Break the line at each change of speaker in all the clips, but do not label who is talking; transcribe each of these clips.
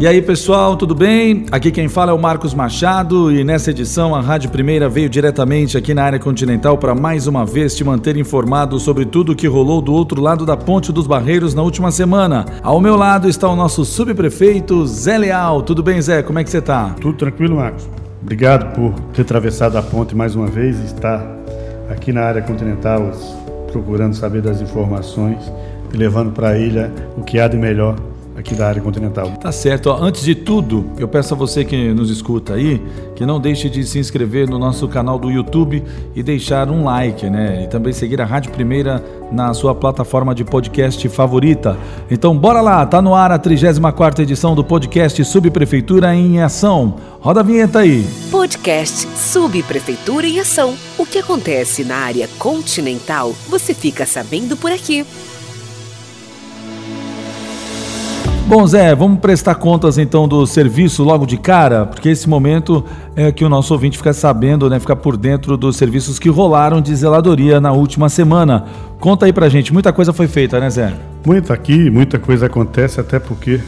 E aí pessoal, tudo bem? Aqui quem fala é o Marcos Machado e nessa edição a Rádio Primeira veio diretamente aqui na área continental para mais uma vez te manter informado sobre tudo o que rolou do outro lado da Ponte dos Barreiros na última semana. Ao meu lado está o nosso subprefeito Zé Leal. Tudo bem, Zé? Como é que você está?
Tudo tranquilo, Marcos. Obrigado por ter atravessado a ponte mais uma vez e estar aqui na área continental procurando saber das informações e levando para a ilha o que há de melhor aqui da área continental.
Tá certo. Antes de tudo, eu peço a você que nos escuta aí, que não deixe de se inscrever no nosso canal do YouTube e deixar um like, né? E também seguir a Rádio Primeira na sua plataforma de podcast favorita. Então bora lá, tá no ar a 34ª edição do podcast Subprefeitura em Ação. Roda a vinheta aí.
Podcast Subprefeitura em Ação. O que acontece na área continental, você fica sabendo por aqui.
Bom, Zé, vamos prestar contas então do serviço logo de cara, porque esse momento é que o nosso ouvinte fica sabendo, né, fica por dentro dos serviços que rolaram de zeladoria na última semana. Conta aí pra gente, muita coisa foi feita, né, Zé?
Muita aqui, muita coisa acontece, até porque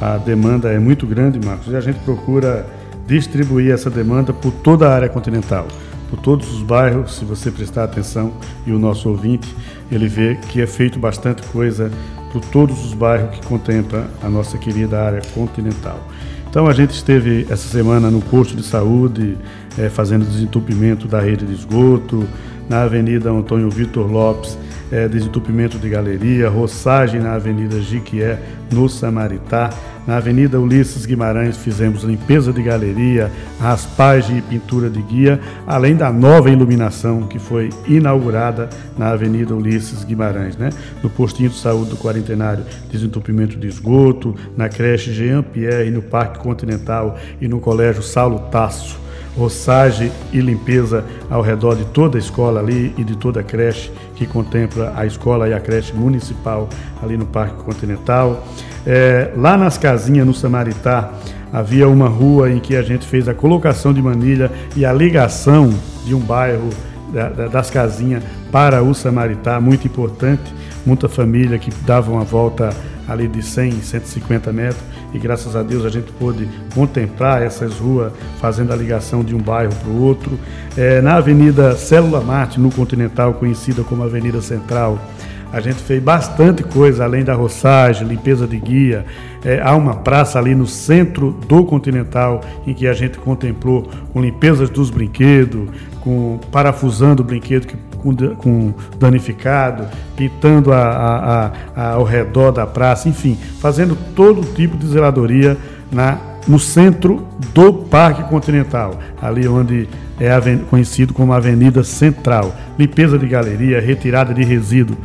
a demanda é muito grande, Marcos, e a gente procura distribuir essa demanda por toda a área continental, por todos os bairros, se você prestar atenção e o nosso ouvinte, ele vê que é feito bastante coisa por todos os bairros que contempla a nossa querida área continental. Então a gente esteve essa semana no posto de saúde, é, fazendo desentupimento da rede de esgoto, na Avenida Antônio Vitor Lopes, é, desentupimento de galeria, roçagem na Avenida Jiquié, no Samaritá. Na Avenida Ulisses Guimarães fizemos limpeza de galeria, raspagem e pintura de guia, além da nova iluminação que foi inaugurada na Avenida Ulisses Guimarães, né? No postinho de saúde do Quarentenário, desentupimento de esgoto, na creche Jean Pierre, no Parque Continental e no Colégio Saulo Tasso roçagem e limpeza ao redor de toda a escola ali e de toda a creche que contempla a escola e a creche municipal ali no Parque Continental. É, lá nas casinhas, no Samaritá, havia uma rua em que a gente fez a colocação de manilha e a ligação de um bairro da, da, das casinhas para o Samaritá, muito importante. Muita família que dava uma volta ali de 100, 150 metros e graças a Deus a gente pôde contemplar essas ruas fazendo a ligação de um bairro para o outro. É, na Avenida Célula Marte, no Continental, conhecida como Avenida Central, a gente fez bastante coisa, além da roçagem, limpeza de guia. É, há uma praça ali no centro do Continental em que a gente contemplou com limpezas dos brinquedos, com parafusando o brinquedo que, com, danificado, pintando a, a, a, ao redor da praça, enfim, fazendo todo tipo de zeladoria na, no centro do Parque Continental, ali onde é conhecido como Avenida Central. Limpeza de galeria, retirada de resíduo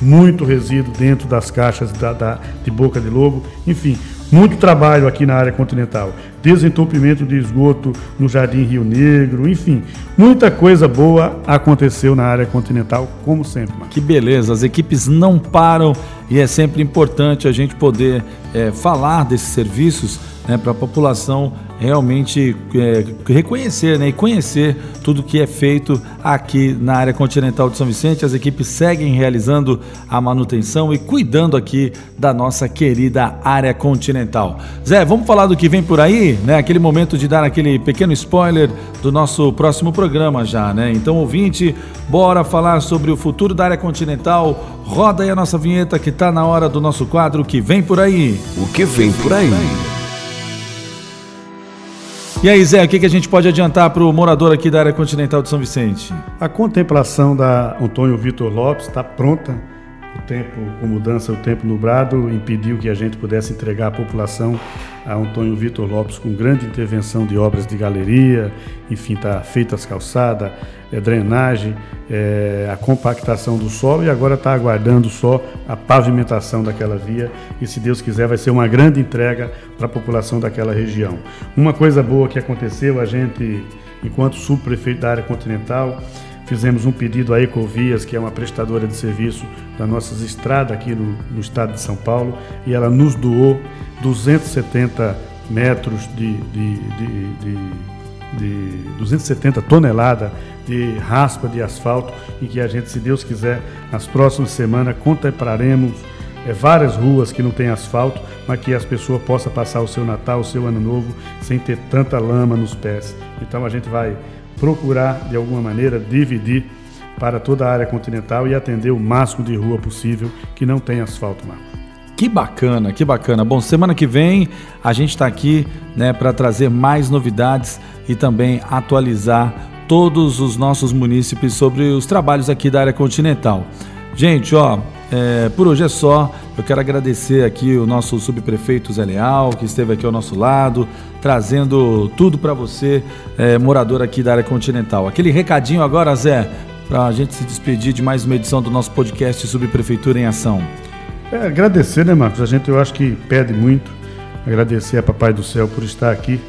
muito resíduo dentro das caixas da, da, de boca de lobo, enfim, muito trabalho aqui na área continental. Desentupimento de esgoto no Jardim Rio Negro, enfim, muita coisa boa aconteceu na área continental, como sempre. Marcos.
Que beleza, as equipes não param e é sempre importante a gente poder é, falar desses serviços né, para a população realmente é, reconhecer né, e conhecer tudo que é feito aqui na área continental de São Vicente. As equipes seguem realizando a manutenção e cuidando aqui da nossa querida área continental. Zé, vamos falar do que vem por aí, né? Aquele momento de dar aquele pequeno spoiler do nosso próximo programa já, né? Então, ouvinte, bora falar sobre o futuro da área continental. Roda aí a nossa vinheta que está na hora do nosso quadro que vem por aí.
O que vem por aí?
E aí, Zé, o que, que a gente pode adiantar para o morador aqui da área continental de São Vicente?
A contemplação da Antônio Vitor Lopes está pronta. Tempo com mudança, o tempo nublado, impediu que a gente pudesse entregar à população a Antônio Vitor Lopes com grande intervenção de obras de galeria, enfim, está feita as calçadas, é, drenagem, é, a compactação do solo e agora está aguardando só a pavimentação daquela via e se Deus quiser vai ser uma grande entrega para a população daquela região. Uma coisa boa que aconteceu, a gente, enquanto subprefeito da área continental, fizemos um pedido à Ecovias, que é uma prestadora de serviço das nossas estradas aqui no, no estado de São Paulo, e ela nos doou 270 metros de, de, de, de de 270 toneladas de raspa de asfalto e que a gente, se Deus quiser, nas próximas semanas contemplaremos é, várias ruas que não tem asfalto, mas que as pessoas possam passar o seu Natal, o seu Ano Novo, sem ter tanta lama nos pés. Então a gente vai procurar, de alguma maneira, dividir para toda a área continental e atender o máximo de rua possível que não tem asfalto, Marco.
Que bacana, que bacana. Bom, semana que vem a gente está aqui né, para trazer mais novidades e também atualizar todos os nossos munícipes sobre os trabalhos aqui da área continental. Gente, ó, é, por hoje é só. Eu quero agradecer aqui o nosso subprefeito Zé Leal, que esteve aqui ao nosso lado, trazendo tudo para você, é, morador aqui da área continental. Aquele recadinho agora, Zé, para a gente se despedir de mais uma edição do nosso podcast Subprefeitura em Ação.
É, agradecer, né, Marcos? A gente eu acho que pede muito. Agradecer a Papai do Céu por estar aqui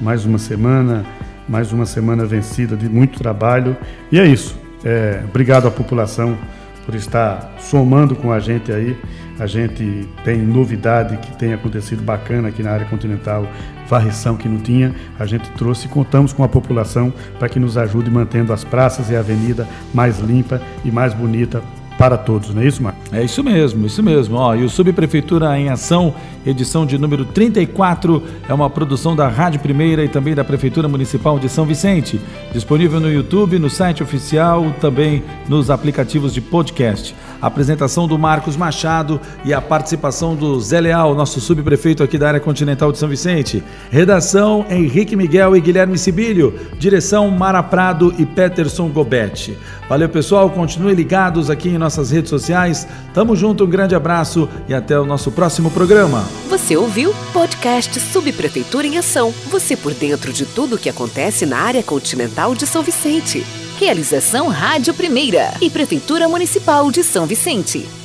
mais uma semana, mais uma semana vencida de muito trabalho. E é isso. É, obrigado à população por estar somando com a gente aí. A gente tem novidade que tem acontecido bacana aqui na área continental, varrição que não tinha. A gente trouxe e contamos com a população para que nos ajude mantendo as praças e a avenida mais limpa e mais bonita para todos, não é isso, Marco?
É isso mesmo, isso mesmo. Ó, e o Subprefeitura em Ação, edição de número 34, é uma produção da Rádio Primeira e também da Prefeitura Municipal de São Vicente. Disponível no YouTube, no site oficial, também nos aplicativos de podcast. Apresentação do Marcos Machado e a participação do Zé Leal, nosso subprefeito aqui da área continental de São Vicente. Redação Henrique Miguel e Guilherme Sibilho. Direção Mara Prado e Peterson Gobetti. Valeu, pessoal. Continuem ligados aqui em nossas redes sociais. Tamo junto, um grande abraço e até o nosso próximo programa.
Você ouviu podcast Subprefeitura em Ação. Você por dentro de tudo o que acontece na área continental de São Vicente. Realização Rádio Primeira e Prefeitura Municipal de São Vicente.